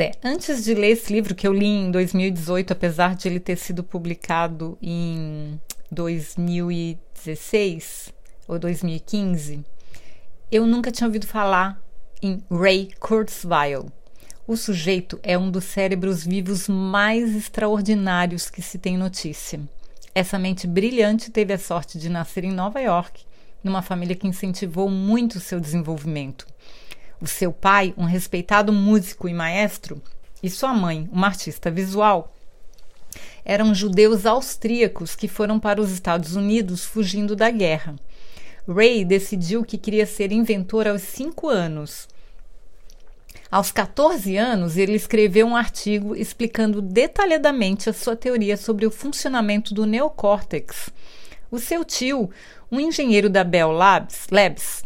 É, antes de ler esse livro que eu li em 2018, apesar de ele ter sido publicado em 2016 ou 2015, eu nunca tinha ouvido falar em Ray Kurzweil. O sujeito é um dos cérebros vivos mais extraordinários que se tem notícia. Essa mente brilhante teve a sorte de nascer em Nova York, numa família que incentivou muito o seu desenvolvimento. O seu pai, um respeitado músico e maestro, e sua mãe, uma artista visual, eram judeus austríacos que foram para os Estados Unidos fugindo da guerra. Ray decidiu que queria ser inventor aos cinco anos. Aos 14 anos, ele escreveu um artigo explicando detalhadamente a sua teoria sobre o funcionamento do neocórtex. O seu tio, um engenheiro da Bell Labs, Labs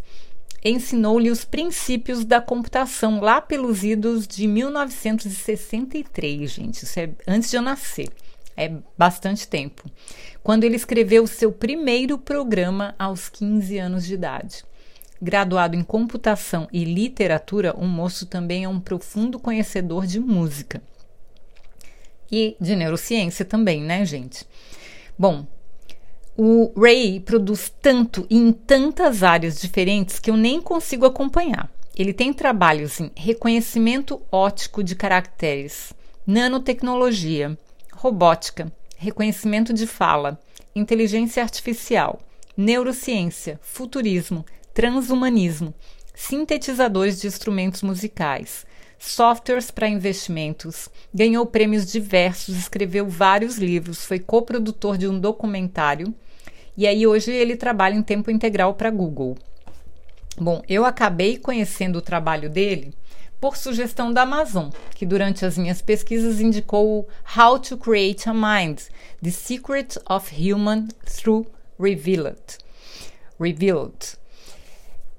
ensinou-lhe os princípios da computação lá pelos idos de 1963, gente. Isso é antes de eu nascer. É bastante tempo. Quando ele escreveu seu primeiro programa aos 15 anos de idade. Graduado em computação e literatura, o moço também é um profundo conhecedor de música. E de neurociência também, né, gente? Bom, o Ray produz tanto e em tantas áreas diferentes que eu nem consigo acompanhar. Ele tem trabalhos em reconhecimento óptico de caracteres, nanotecnologia, robótica, reconhecimento de fala, inteligência artificial, neurociência, futurismo, transhumanismo, sintetizadores de instrumentos musicais, softwares para investimentos, ganhou prêmios diversos, escreveu vários livros, foi coprodutor de um documentário e aí hoje ele trabalha em tempo integral para Google. Bom, eu acabei conhecendo o trabalho dele por sugestão da Amazon, que durante as minhas pesquisas indicou How to Create a Mind: The Secret of Human Through Revealed. Revealed.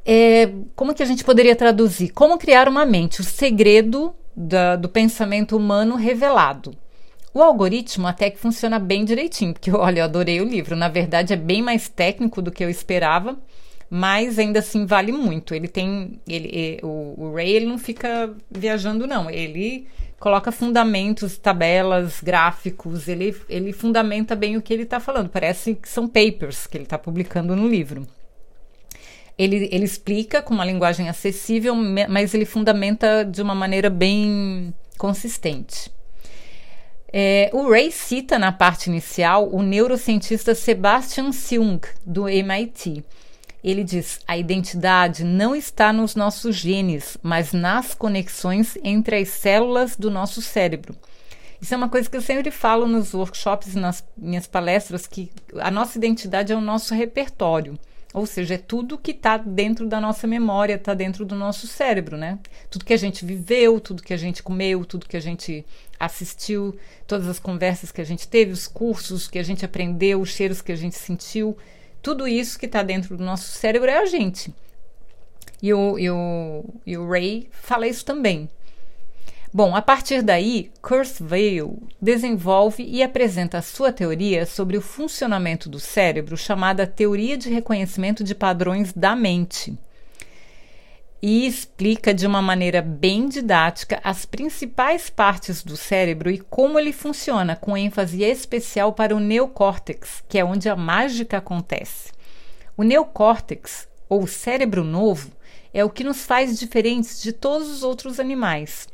É, como que a gente poderia traduzir? Como criar uma mente, o segredo da, do pensamento humano revelado. O algoritmo até que funciona bem direitinho, porque olha, eu adorei o livro. Na verdade, é bem mais técnico do que eu esperava, mas ainda assim vale muito. Ele tem. Ele, o, o Ray ele não fica viajando, não. Ele coloca fundamentos, tabelas, gráficos, ele, ele fundamenta bem o que ele está falando. Parece que são papers que ele está publicando no livro. Ele, ele explica com uma linguagem acessível, mas ele fundamenta de uma maneira bem consistente. É, o Ray cita na parte inicial o neurocientista Sebastian Seung, do MIT. Ele diz: a identidade não está nos nossos genes, mas nas conexões entre as células do nosso cérebro. Isso é uma coisa que eu sempre falo nos workshops e nas minhas palestras, que a nossa identidade é o nosso repertório. Ou seja, é tudo que está dentro da nossa memória, está dentro do nosso cérebro, né? Tudo que a gente viveu, tudo que a gente comeu, tudo que a gente assistiu, todas as conversas que a gente teve, os cursos que a gente aprendeu, os cheiros que a gente sentiu, tudo isso que está dentro do nosso cérebro é a gente. E o, e o, e o Ray fala isso também. Bom, a partir daí, Kurzweil desenvolve e apresenta a sua teoria sobre o funcionamento do cérebro, chamada Teoria de Reconhecimento de Padrões da Mente. E explica de uma maneira bem didática as principais partes do cérebro e como ele funciona, com ênfase especial para o neocórtex, que é onde a mágica acontece. O neocórtex, ou cérebro novo, é o que nos faz diferentes de todos os outros animais.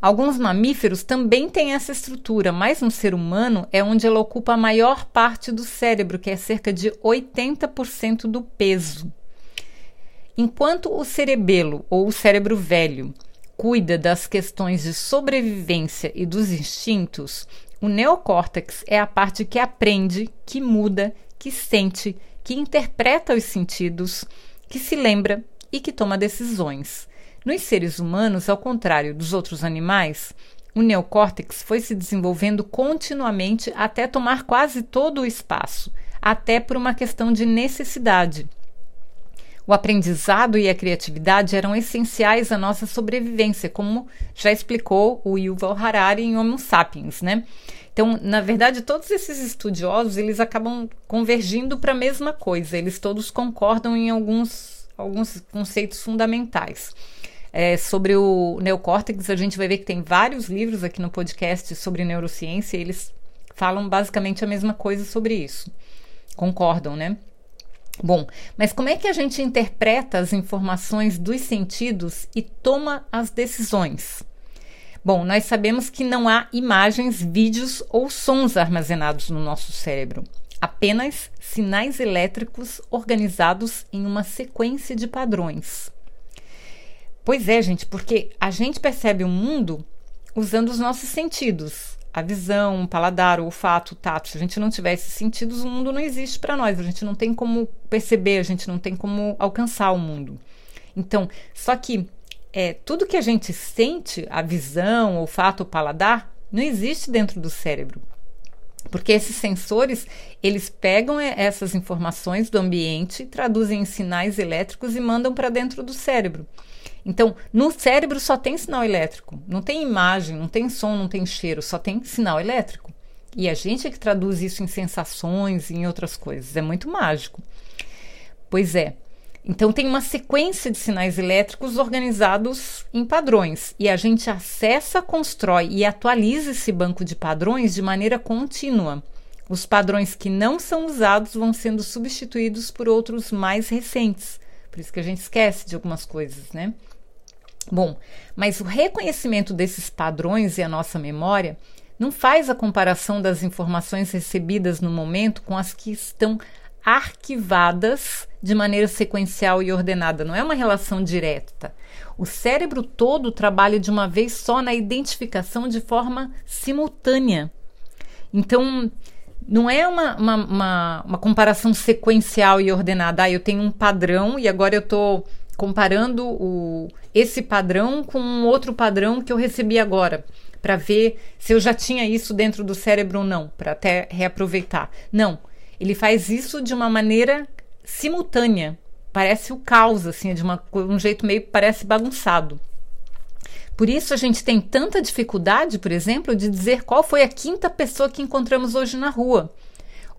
Alguns mamíferos também têm essa estrutura, mas no ser humano é onde ela ocupa a maior parte do cérebro, que é cerca de 80% do peso. Enquanto o cerebelo, ou o cérebro velho, cuida das questões de sobrevivência e dos instintos, o neocórtex é a parte que aprende, que muda, que sente, que interpreta os sentidos, que se lembra e que toma decisões. Nos seres humanos, ao contrário dos outros animais, o neocórtex foi se desenvolvendo continuamente até tomar quase todo o espaço, até por uma questão de necessidade. O aprendizado e a criatividade eram essenciais à nossa sobrevivência, como já explicou o Yuval Harari em Homo Sapiens, né? Então, na verdade, todos esses estudiosos, eles acabam convergindo para a mesma coisa. Eles todos concordam em alguns, alguns conceitos fundamentais. É, sobre o neocórtex, a gente vai ver que tem vários livros aqui no podcast sobre neurociência, e eles falam basicamente a mesma coisa sobre isso. Concordam, né? Bom, mas como é que a gente interpreta as informações dos sentidos e toma as decisões? Bom, nós sabemos que não há imagens, vídeos ou sons armazenados no nosso cérebro, apenas sinais elétricos organizados em uma sequência de padrões. Pois é, gente, porque a gente percebe o mundo usando os nossos sentidos, a visão, o paladar, o olfato, o tato. Se a gente não tiver esses sentidos, o mundo não existe para nós. A gente não tem como perceber, a gente não tem como alcançar o mundo. Então, só que é, tudo que a gente sente, a visão, o olfato, o paladar, não existe dentro do cérebro. Porque esses sensores, eles pegam essas informações do ambiente, traduzem em sinais elétricos e mandam para dentro do cérebro. Então, no cérebro só tem sinal elétrico, não tem imagem, não tem som, não tem cheiro, só tem sinal elétrico. E a gente é que traduz isso em sensações e em outras coisas. É muito mágico. Pois é. Então, tem uma sequência de sinais elétricos organizados em padrões. E a gente acessa, constrói e atualiza esse banco de padrões de maneira contínua. Os padrões que não são usados vão sendo substituídos por outros mais recentes. Por isso que a gente esquece de algumas coisas, né? Bom, mas o reconhecimento desses padrões e a nossa memória não faz a comparação das informações recebidas no momento com as que estão arquivadas de maneira sequencial e ordenada. Não é uma relação direta. O cérebro todo trabalha de uma vez só na identificação de forma simultânea. Então, não é uma, uma, uma, uma comparação sequencial e ordenada. Ah, eu tenho um padrão e agora eu estou comparando o, esse padrão com um outro padrão que eu recebi agora, para ver se eu já tinha isso dentro do cérebro ou não, para até reaproveitar. Não, ele faz isso de uma maneira simultânea. Parece o caos, assim, de uma, um jeito meio parece bagunçado. Por isso a gente tem tanta dificuldade, por exemplo, de dizer qual foi a quinta pessoa que encontramos hoje na rua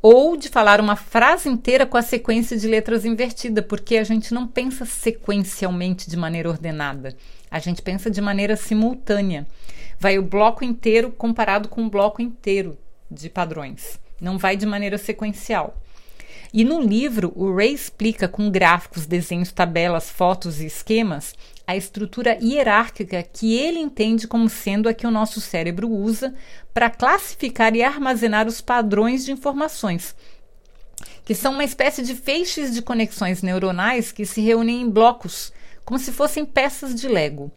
ou de falar uma frase inteira com a sequência de letras invertida, porque a gente não pensa sequencialmente de maneira ordenada, a gente pensa de maneira simultânea. Vai o bloco inteiro comparado com o bloco inteiro de padrões, não vai de maneira sequencial. E no livro, o Ray explica com gráficos, desenhos, tabelas, fotos e esquemas a estrutura hierárquica que ele entende como sendo a que o nosso cérebro usa para classificar e armazenar os padrões de informações, que são uma espécie de feixes de conexões neuronais que se reúnem em blocos, como se fossem peças de Lego.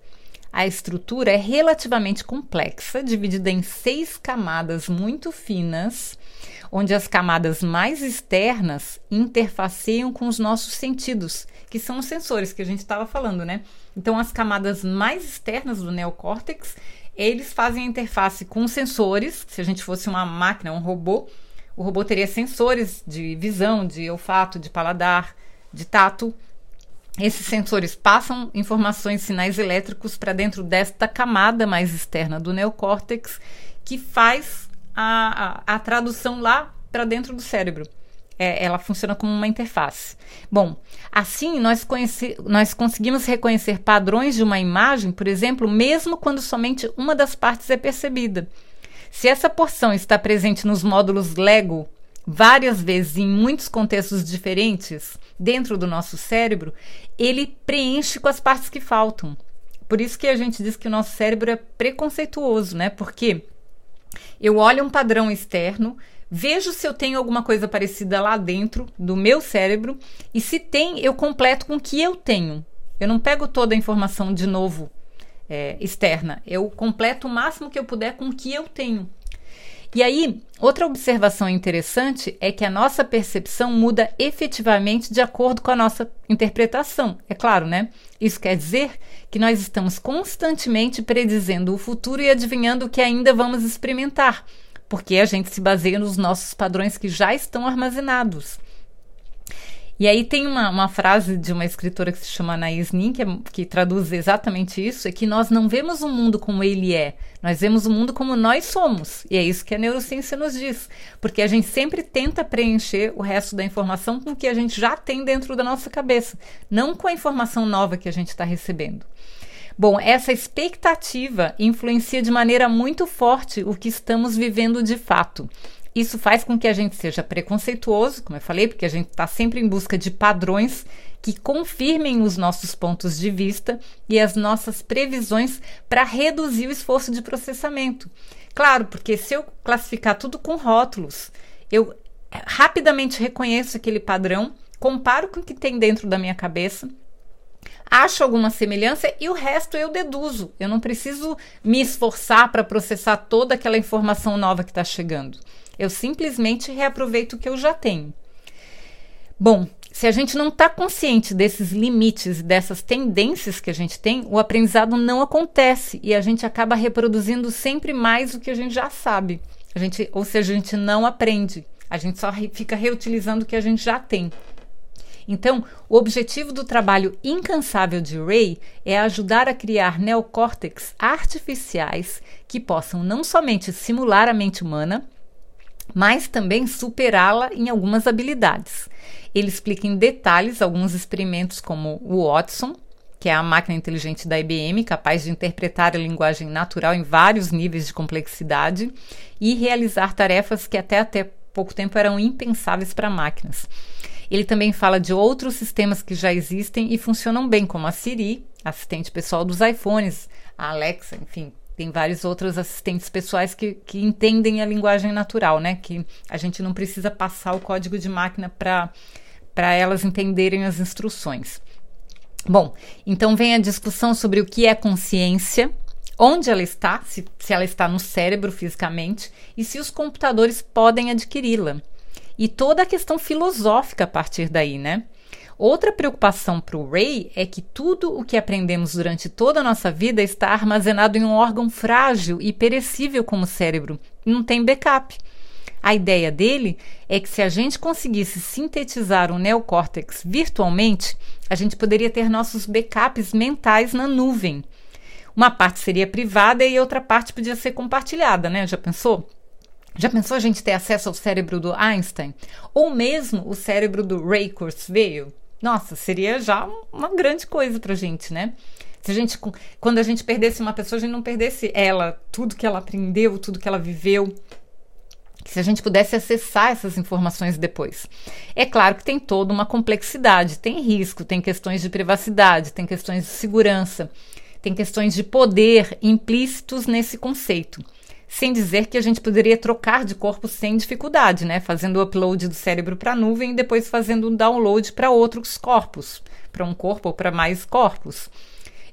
A estrutura é relativamente complexa, dividida em seis camadas muito finas onde as camadas mais externas interfaceiam com os nossos sentidos, que são os sensores que a gente estava falando, né? Então, as camadas mais externas do neocórtex, eles fazem a interface com os sensores. Se a gente fosse uma máquina, um robô, o robô teria sensores de visão, de olfato, de paladar, de tato. Esses sensores passam informações, sinais elétricos para dentro desta camada mais externa do neocórtex, que faz a, a, a tradução lá para dentro do cérebro. É, ela funciona como uma interface. Bom, assim nós, conheci, nós conseguimos reconhecer padrões de uma imagem, por exemplo, mesmo quando somente uma das partes é percebida. Se essa porção está presente nos módulos Lego várias vezes em muitos contextos diferentes dentro do nosso cérebro, ele preenche com as partes que faltam. Por isso que a gente diz que o nosso cérebro é preconceituoso, né? Porque eu olho um padrão externo, vejo se eu tenho alguma coisa parecida lá dentro do meu cérebro e se tem, eu completo com o que eu tenho. Eu não pego toda a informação de novo é, externa, eu completo o máximo que eu puder com o que eu tenho. E aí, outra observação interessante é que a nossa percepção muda efetivamente de acordo com a nossa interpretação. É claro, né? Isso quer dizer que nós estamos constantemente predizendo o futuro e adivinhando o que ainda vamos experimentar, porque a gente se baseia nos nossos padrões que já estão armazenados. E aí tem uma, uma frase de uma escritora que se chama Anaïs Nin, que, é, que traduz exatamente isso, é que nós não vemos o mundo como ele é, nós vemos o mundo como nós somos. E é isso que a neurociência nos diz. Porque a gente sempre tenta preencher o resto da informação com o que a gente já tem dentro da nossa cabeça, não com a informação nova que a gente está recebendo. Bom, essa expectativa influencia de maneira muito forte o que estamos vivendo de fato. Isso faz com que a gente seja preconceituoso, como eu falei, porque a gente está sempre em busca de padrões que confirmem os nossos pontos de vista e as nossas previsões para reduzir o esforço de processamento. Claro, porque se eu classificar tudo com rótulos, eu rapidamente reconheço aquele padrão, comparo com o que tem dentro da minha cabeça, acho alguma semelhança e o resto eu deduzo. Eu não preciso me esforçar para processar toda aquela informação nova que está chegando. Eu simplesmente reaproveito o que eu já tenho. Bom, se a gente não está consciente desses limites dessas tendências que a gente tem, o aprendizado não acontece e a gente acaba reproduzindo sempre mais o que a gente já sabe. A gente, ou seja, a gente não aprende. A gente só fica reutilizando o que a gente já tem. Então, o objetivo do trabalho incansável de Ray é ajudar a criar neocórtex artificiais que possam não somente simular a mente humana, mas também superá-la em algumas habilidades. Ele explica em detalhes alguns experimentos, como o Watson, que é a máquina inteligente da IBM, capaz de interpretar a linguagem natural em vários níveis de complexidade e realizar tarefas que até até pouco tempo eram impensáveis para máquinas. Ele também fala de outros sistemas que já existem e funcionam bem, como a Siri, assistente pessoal dos iPhones, a Alexa, enfim, tem vários outros assistentes pessoais que, que entendem a linguagem natural, né? Que a gente não precisa passar o código de máquina para elas entenderem as instruções. Bom, então vem a discussão sobre o que é consciência, onde ela está, se, se ela está no cérebro fisicamente, e se os computadores podem adquiri-la. E toda a questão filosófica a partir daí, né? Outra preocupação para o Ray é que tudo o que aprendemos durante toda a nossa vida está armazenado em um órgão frágil e perecível como o cérebro, e não tem backup. A ideia dele é que se a gente conseguisse sintetizar o neocórtex virtualmente, a gente poderia ter nossos backups mentais na nuvem. Uma parte seria privada e outra parte podia ser compartilhada, né? Já pensou? Já pensou a gente ter acesso ao cérebro do Einstein? Ou mesmo o cérebro do Ray Kurzweil? Nossa, seria já uma grande coisa pra gente, né? Se a gente, quando a gente perdesse uma pessoa, a gente não perdesse ela, tudo que ela aprendeu, tudo que ela viveu. Se a gente pudesse acessar essas informações depois. É claro que tem toda uma complexidade, tem risco, tem questões de privacidade, tem questões de segurança, tem questões de poder implícitos nesse conceito sem dizer que a gente poderia trocar de corpo sem dificuldade, né? Fazendo o upload do cérebro para a nuvem e depois fazendo um download para outros corpos, para um corpo ou para mais corpos.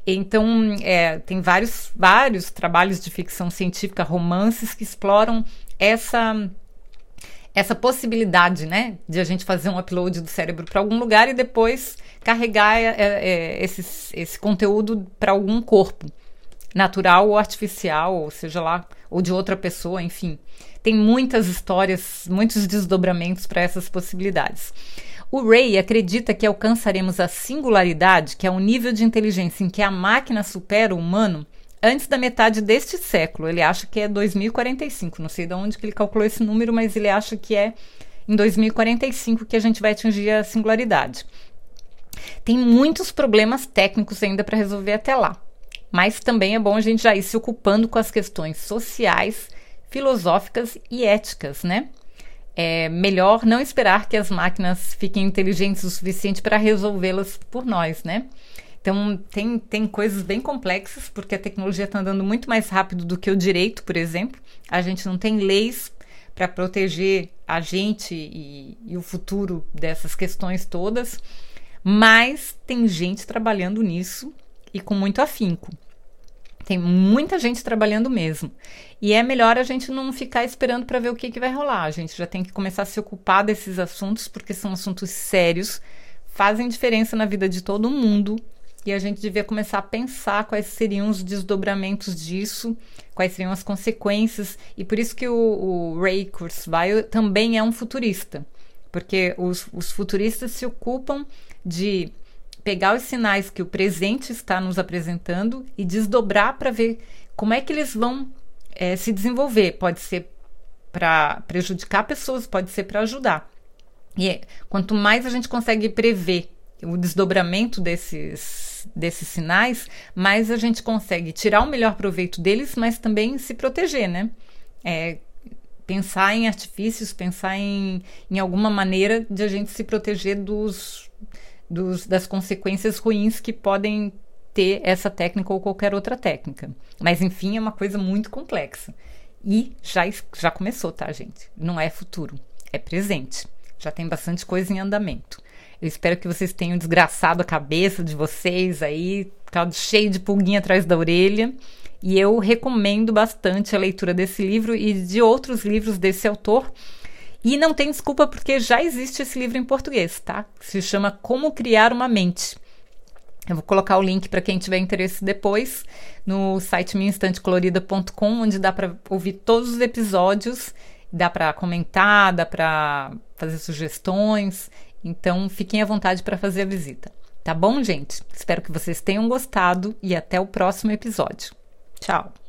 Então, é, tem vários, vários trabalhos de ficção científica, romances que exploram essa essa possibilidade, né, de a gente fazer um upload do cérebro para algum lugar e depois carregar é, é, esse, esse conteúdo para algum corpo natural ou artificial, ou seja lá, ou de outra pessoa, enfim. Tem muitas histórias, muitos desdobramentos para essas possibilidades. O Ray acredita que alcançaremos a singularidade, que é um nível de inteligência em que a máquina supera o humano, antes da metade deste século. Ele acha que é 2045. Não sei de onde que ele calculou esse número, mas ele acha que é em 2045 que a gente vai atingir a singularidade. Tem muitos problemas técnicos ainda para resolver até lá mas também é bom a gente já ir se ocupando com as questões sociais, filosóficas e éticas, né? É melhor não esperar que as máquinas fiquem inteligentes o suficiente para resolvê-las por nós, né? Então, tem, tem coisas bem complexas, porque a tecnologia está andando muito mais rápido do que o direito, por exemplo. A gente não tem leis para proteger a gente e, e o futuro dessas questões todas, mas tem gente trabalhando nisso e com muito afinco. Tem muita gente trabalhando mesmo. E é melhor a gente não ficar esperando para ver o que, que vai rolar. A gente já tem que começar a se ocupar desses assuntos, porque são assuntos sérios, fazem diferença na vida de todo mundo. E a gente devia começar a pensar quais seriam os desdobramentos disso, quais seriam as consequências. E por isso que o, o Ray Kurzweil também é um futurista. Porque os, os futuristas se ocupam de pegar os sinais que o presente está nos apresentando e desdobrar para ver como é que eles vão é, se desenvolver. Pode ser para prejudicar pessoas, pode ser para ajudar. E é, quanto mais a gente consegue prever o desdobramento desses, desses sinais, mais a gente consegue tirar o melhor proveito deles, mas também se proteger, né? É, pensar em artifícios, pensar em, em alguma maneira de a gente se proteger dos, dos, das consequências ruins que podem ter essa técnica ou qualquer outra técnica. Mas enfim, é uma coisa muito complexa. E já, já começou, tá, gente? Não é futuro, é presente. Já tem bastante coisa em andamento. Eu espero que vocês tenham desgraçado a cabeça de vocês aí, ficado cheio de pulguinha atrás da orelha. E eu recomendo bastante a leitura desse livro e de outros livros desse autor. E não tem desculpa porque já existe esse livro em português, tá? Se chama Como Criar uma Mente. Eu vou colocar o link para quem tiver interesse depois no site minhainstantecolorida.com, onde dá para ouvir todos os episódios, dá para comentar, dá para fazer sugestões. Então, fiquem à vontade para fazer a visita. Tá bom, gente? Espero que vocês tenham gostado e até o próximo episódio. Tchau!